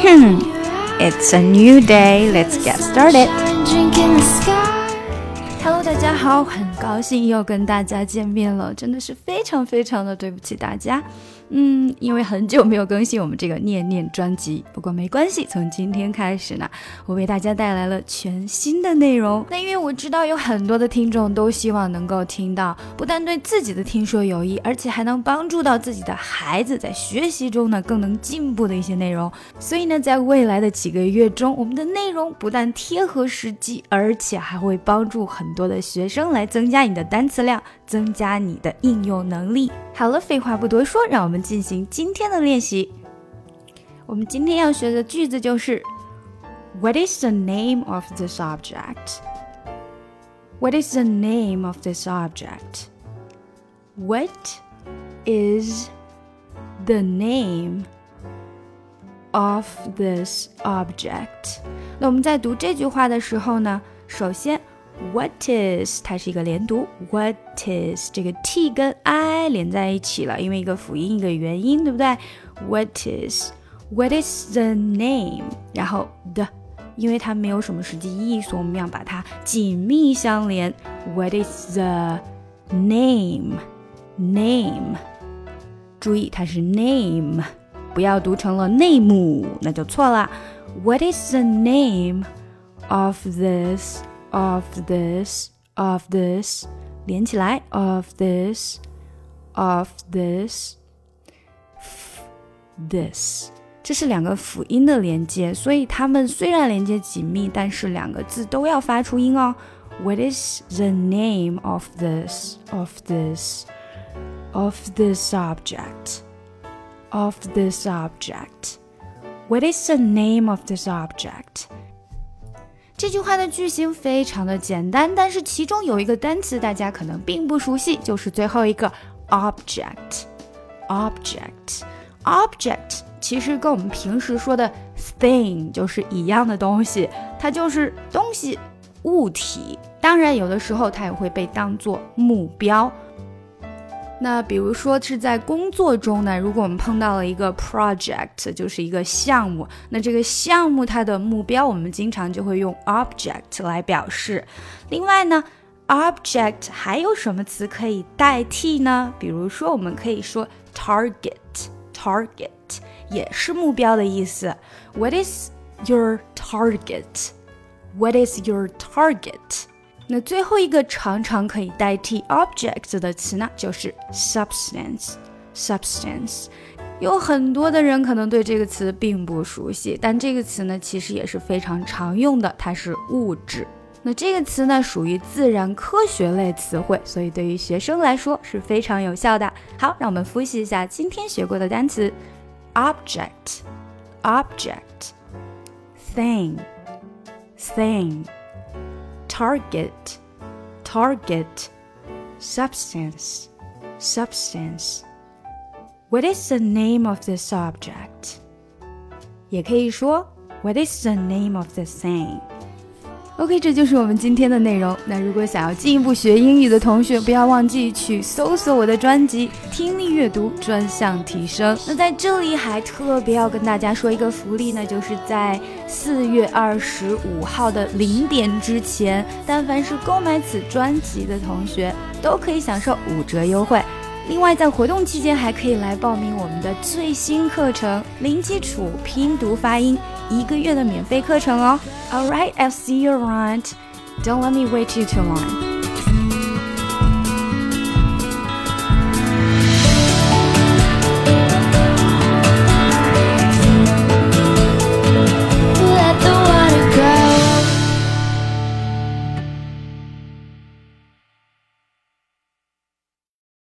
It's a new day. Let's get started. Hello，大家好，很高兴又跟大家见面了，真的是非常非常的对不起大家。 嗯，因为很久没有更新我们这个念念专辑，不过没关系，从今天开始呢，我为大家带来了全新的内容。那因为我知道有很多的听众都希望能够听到不但对自己的听说有益，而且还能帮助到自己的孩子在学习中呢更能进步的一些内容。所以呢，在未来的几个月中，我们的内容不但贴合实际，而且还会帮助很多的学生来增加你的单词量，增加你的应用能力。好了，废话不多说，让我们进行今天的练习。我们今天要学的句子就是 What is the name of this object? What is the name of this object? What is the name of this object? 那我们在读这句话的时候呢，首先 What is 它是一个连读，What is 这个 t 跟 i 连在一起了，因为一个辅音一个元音，对不对？What is What is the name？然后 the，因为它没有什么实际意义，所以我们要把它紧密相连。What is the name？Name，注意它是 name，不要读成了内幕，那就错了。What is the name of this？this？of this of this 连起来 of this of this this 这是两个辅音的连接，所以它们虽然连接紧密，但是两个字都要发出音哦。What is the name of this of this of this object of this object? What is the name of this object? 这句话的句型非常的简单，但是其中有一个单词大家可能并不熟悉，就是最后一个 object。object object 其实跟我们平时说的 thing 就是一样的东西，它就是东西、物体。当然，有的时候它也会被当做目标。那比如说是在工作中呢，如果我们碰到了一个 project，就是一个项目，那这个项目它的目标，我们经常就会用 object 来表示。另外呢，object 还有什么词可以代替呢？比如说，我们可以说 target，target 也是目标的意思。What is your target？What is your target？那最后一个常常可以代替 object 的词呢，就是 substance。substance 有很多的人可能对这个词并不熟悉，但这个词呢，其实也是非常常用的，它是物质。那这个词呢，属于自然科学类词汇，所以对于学生来说是非常有效的。好，让我们复习一下今天学过的单词：object，object，thing，thing。target, target, substance, substance. What is the name of this object? 也可以说 What is the name of the thing? OK，这就是我们今天的内容。那如果想要进一步学英语的同学，不要忘记去搜索我的专辑《听力阅读专项提升》。那在这里还特别要跟大家说一个福利呢，就是在四月二十五号的零点之前，但凡是购买此专辑的同学，都可以享受五折优惠。另外，在活动期间还可以来报名我们的最新课程——零基础拼读发音。一个月的免费课程哦。All right, I'll see you around. Don't let me wait you too long.